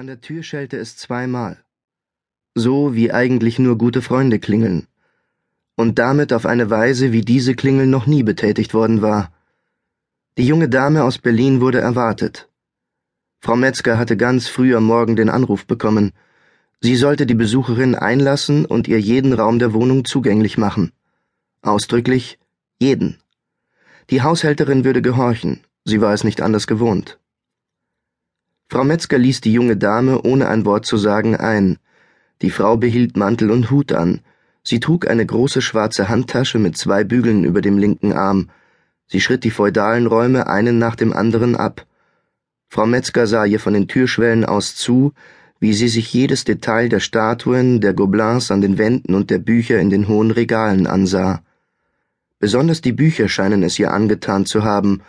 An der Tür schellte es zweimal. So wie eigentlich nur gute Freunde klingeln. Und damit auf eine Weise, wie diese Klingel noch nie betätigt worden war. Die junge Dame aus Berlin wurde erwartet. Frau Metzger hatte ganz früh am Morgen den Anruf bekommen. Sie sollte die Besucherin einlassen und ihr jeden Raum der Wohnung zugänglich machen. Ausdrücklich jeden. Die Haushälterin würde gehorchen, sie war es nicht anders gewohnt. Frau Metzger ließ die junge Dame, ohne ein Wort zu sagen, ein. Die Frau behielt Mantel und Hut an. Sie trug eine große schwarze Handtasche mit zwei Bügeln über dem linken Arm. Sie schritt die feudalen Räume einen nach dem anderen ab. Frau Metzger sah ihr von den Türschwellen aus zu, wie sie sich jedes Detail der Statuen, der Gobelins an den Wänden und der Bücher in den hohen Regalen ansah. Besonders die Bücher scheinen es ihr angetan zu haben,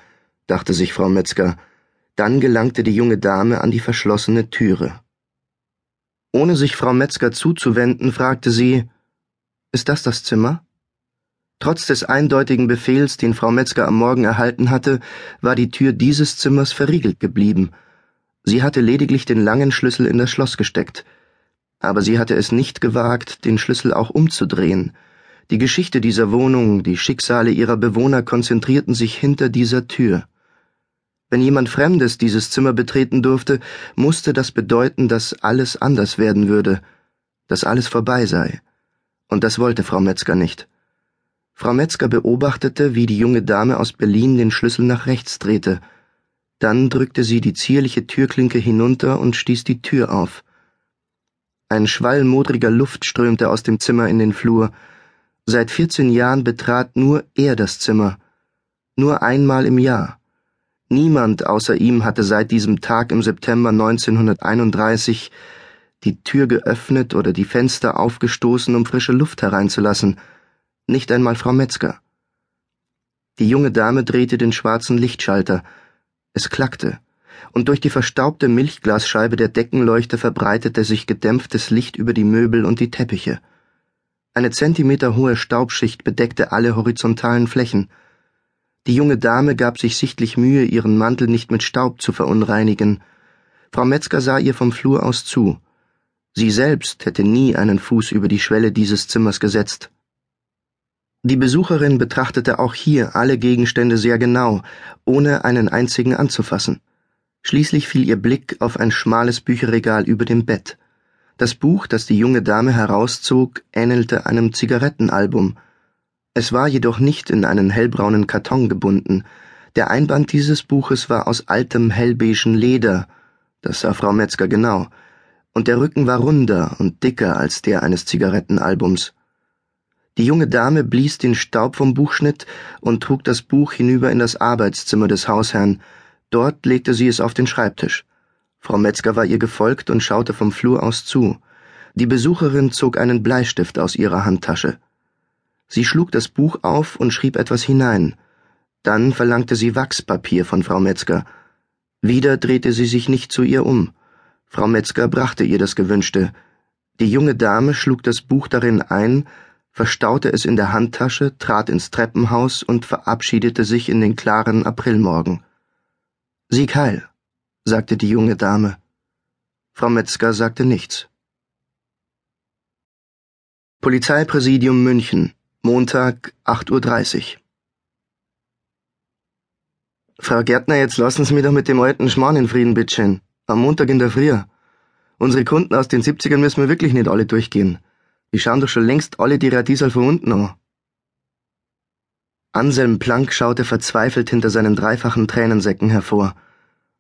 dachte sich Frau Metzger, dann gelangte die junge Dame an die verschlossene Türe. Ohne sich Frau Metzger zuzuwenden, fragte sie Ist das das Zimmer? Trotz des eindeutigen Befehls, den Frau Metzger am Morgen erhalten hatte, war die Tür dieses Zimmers verriegelt geblieben. Sie hatte lediglich den langen Schlüssel in das Schloss gesteckt. Aber sie hatte es nicht gewagt, den Schlüssel auch umzudrehen. Die Geschichte dieser Wohnung, die Schicksale ihrer Bewohner konzentrierten sich hinter dieser Tür. Wenn jemand Fremdes dieses Zimmer betreten durfte, musste das bedeuten, dass alles anders werden würde, dass alles vorbei sei. Und das wollte Frau Metzger nicht. Frau Metzger beobachtete, wie die junge Dame aus Berlin den Schlüssel nach rechts drehte. Dann drückte sie die zierliche Türklinke hinunter und stieß die Tür auf. Ein Schwall modriger Luft strömte aus dem Zimmer in den Flur. Seit vierzehn Jahren betrat nur er das Zimmer. Nur einmal im Jahr. Niemand außer ihm hatte seit diesem Tag im September 1931 die Tür geöffnet oder die Fenster aufgestoßen, um frische Luft hereinzulassen. Nicht einmal Frau Metzger. Die junge Dame drehte den schwarzen Lichtschalter. Es klackte, und durch die verstaubte Milchglasscheibe der Deckenleuchter verbreitete sich gedämpftes Licht über die Möbel und die Teppiche. Eine zentimeterhohe Staubschicht bedeckte alle horizontalen Flächen. Die junge Dame gab sich sichtlich Mühe, ihren Mantel nicht mit Staub zu verunreinigen. Frau Metzger sah ihr vom Flur aus zu. Sie selbst hätte nie einen Fuß über die Schwelle dieses Zimmers gesetzt. Die Besucherin betrachtete auch hier alle Gegenstände sehr genau, ohne einen einzigen anzufassen. Schließlich fiel ihr Blick auf ein schmales Bücherregal über dem Bett. Das Buch, das die junge Dame herauszog, ähnelte einem Zigarettenalbum, es war jedoch nicht in einen hellbraunen Karton gebunden. Der Einband dieses Buches war aus altem hellbeigen Leder, das sah Frau Metzger genau, und der Rücken war runder und dicker als der eines Zigarettenalbums. Die junge Dame blies den Staub vom Buchschnitt und trug das Buch hinüber in das Arbeitszimmer des Hausherrn. Dort legte sie es auf den Schreibtisch. Frau Metzger war ihr gefolgt und schaute vom Flur aus zu. Die Besucherin zog einen Bleistift aus ihrer Handtasche. Sie schlug das Buch auf und schrieb etwas hinein. Dann verlangte sie Wachspapier von Frau Metzger. Wieder drehte sie sich nicht zu ihr um. Frau Metzger brachte ihr das Gewünschte. Die junge Dame schlug das Buch darin ein, verstaute es in der Handtasche, trat ins Treppenhaus und verabschiedete sich in den klaren Aprilmorgen. Sieg heil, sagte die junge Dame. Frau Metzger sagte nichts. Polizeipräsidium München Montag, 8.30 Uhr. Frau Gärtner, jetzt lassen Sie mich doch mit dem alten Schmarrn in Frieden, bitteschön. Am Montag in der Früh. Unsere Kunden aus den 70ern müssen wir wirklich nicht alle durchgehen. Die schauen doch schon längst alle die Radiesal von unten an. Anselm Planck schaute verzweifelt hinter seinen dreifachen Tränensäcken hervor.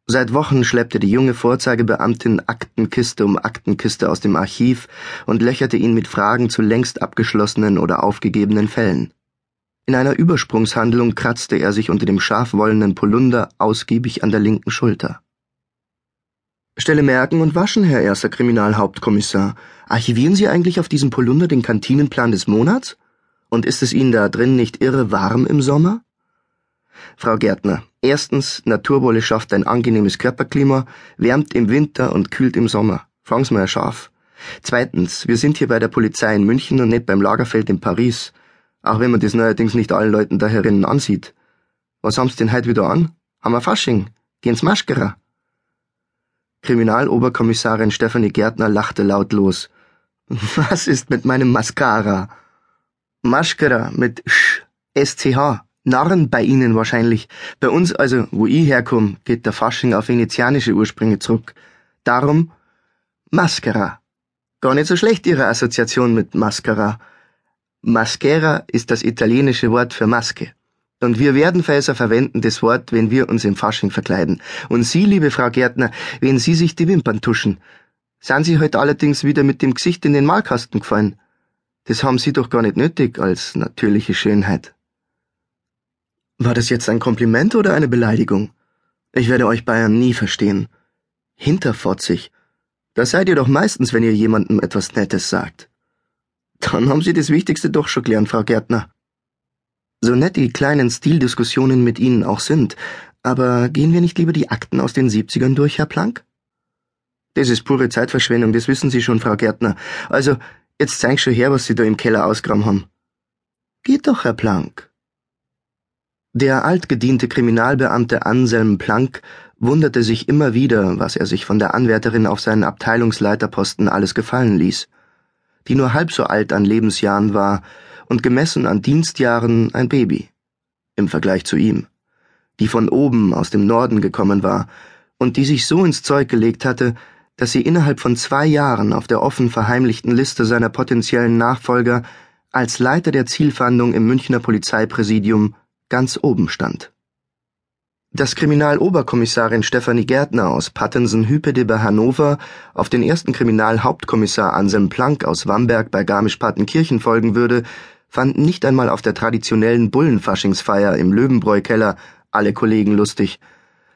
Seit Wochen schleppte die junge Vorzeigebeamtin Aktenkiste um Aktenkiste aus dem Archiv und löcherte ihn mit Fragen zu längst abgeschlossenen oder aufgegebenen Fällen. In einer Übersprungshandlung kratzte er sich unter dem scharfwollenen Polunder ausgiebig an der linken Schulter. Stelle merken und waschen, Herr erster Kriminalhauptkommissar. Archivieren Sie eigentlich auf diesem Polunder den Kantinenplan des Monats? Und ist es Ihnen da drin nicht irre warm im Sommer? Frau Gärtner, erstens, Naturwolle schafft ein angenehmes Körperklima, wärmt im Winter und kühlt im Sommer. Fragen Sie mal scharf. Zweitens, wir sind hier bei der Polizei in München und nicht beim Lagerfeld in Paris. Auch wenn man das neuerdings nicht allen Leuten da herinnen ansieht. Was haben's denn heute wieder an? Haben wir Fasching? Gehen's Maschkera? Kriminaloberkommissarin Stephanie Gärtner lachte lautlos. Was ist mit meinem Mascara? Maschkara mit Sch, SCH. Narren bei Ihnen wahrscheinlich. Bei uns, also wo ich herkomme, geht der Fasching auf venezianische Ursprünge zurück. Darum Maskera. Gar nicht so schlecht Ihre Assoziation mit Maskara. Maschera ist das italienische Wort für Maske. Und wir Werdenfelser verwenden das Wort, wenn wir uns im Fasching verkleiden. Und Sie, liebe Frau Gärtner, wenn Sie sich die Wimpern tuschen. Sind Sie heute allerdings wieder mit dem Gesicht in den Malkasten gefallen? Das haben Sie doch gar nicht nötig als natürliche Schönheit. War das jetzt ein Kompliment oder eine Beleidigung? Ich werde euch Bayern nie verstehen. Hinterfotzig. Das seid ihr doch meistens, wenn ihr jemandem etwas Nettes sagt. Dann haben Sie das Wichtigste doch schon gelernt, Frau Gärtner. So nett die kleinen Stildiskussionen mit Ihnen auch sind, aber gehen wir nicht lieber die Akten aus den 70ern durch, Herr Planck? Das ist pure Zeitverschwendung, das wissen Sie schon, Frau Gärtner. Also, jetzt zeig schon her, was Sie da im Keller ausgraben haben. Geht doch, Herr Planck. Der altgediente Kriminalbeamte Anselm Planck wunderte sich immer wieder, was er sich von der Anwärterin auf seinen Abteilungsleiterposten alles gefallen ließ. Die nur halb so alt an Lebensjahren war und gemessen an Dienstjahren ein Baby. Im Vergleich zu ihm. Die von oben aus dem Norden gekommen war und die sich so ins Zeug gelegt hatte, dass sie innerhalb von zwei Jahren auf der offen verheimlichten Liste seiner potenziellen Nachfolger als Leiter der Zielfahndung im Münchner Polizeipräsidium ganz oben stand. Dass Kriminaloberkommissarin Stefanie Gärtner aus Pattensen-Hüpede bei Hannover auf den ersten Kriminalhauptkommissar Anselm Planck aus Wamberg bei Garmisch-Partenkirchen folgen würde, fanden nicht einmal auf der traditionellen Bullenfaschingsfeier im Löwenbräu-Keller alle Kollegen lustig.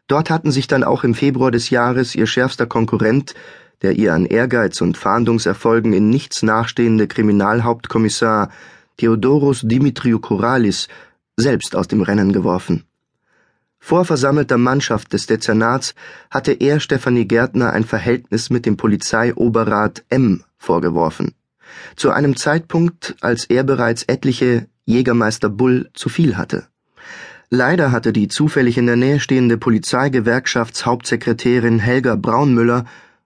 Dort hatten sich dann auch im Februar des Jahres ihr schärfster Konkurrent, der ihr an Ehrgeiz und Fahndungserfolgen in nichts nachstehende Kriminalhauptkommissar Theodoros Dimitriou Koralis, selbst aus dem Rennen geworfen. Vor versammelter Mannschaft des Dezernats hatte er Stefanie Gärtner ein Verhältnis mit dem Polizeioberrat M vorgeworfen zu einem Zeitpunkt, als er bereits etliche Jägermeister Bull zu viel hatte. Leider hatte die zufällig in der Nähe stehende Polizeigewerkschaftshauptsekretärin Helga Braunmüller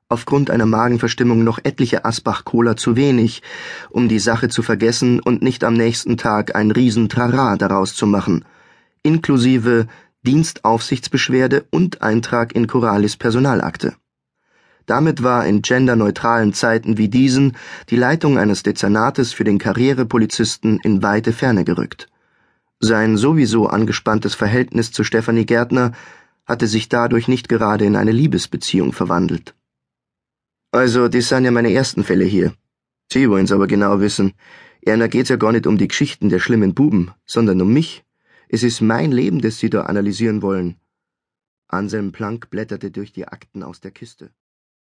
aufgrund einer Magenverstimmung noch etliche Asbach-Cola zu wenig, um die Sache zu vergessen und nicht am nächsten Tag ein Riesentrara daraus zu machen, inklusive Dienstaufsichtsbeschwerde und Eintrag in Coralis Personalakte. Damit war in genderneutralen Zeiten wie diesen die Leitung eines Dezernates für den Karrierepolizisten in weite Ferne gerückt. Sein sowieso angespanntes Verhältnis zu Stefanie Gärtner hatte sich dadurch nicht gerade in eine Liebesbeziehung verwandelt. Also, das sind ja meine ersten Fälle hier. Sie wollen's aber genau wissen. Erna geht's ja gar nicht um die Geschichten der schlimmen Buben, sondern um mich. Es ist mein Leben, das Sie da analysieren wollen. Anselm Planck blätterte durch die Akten aus der Kiste.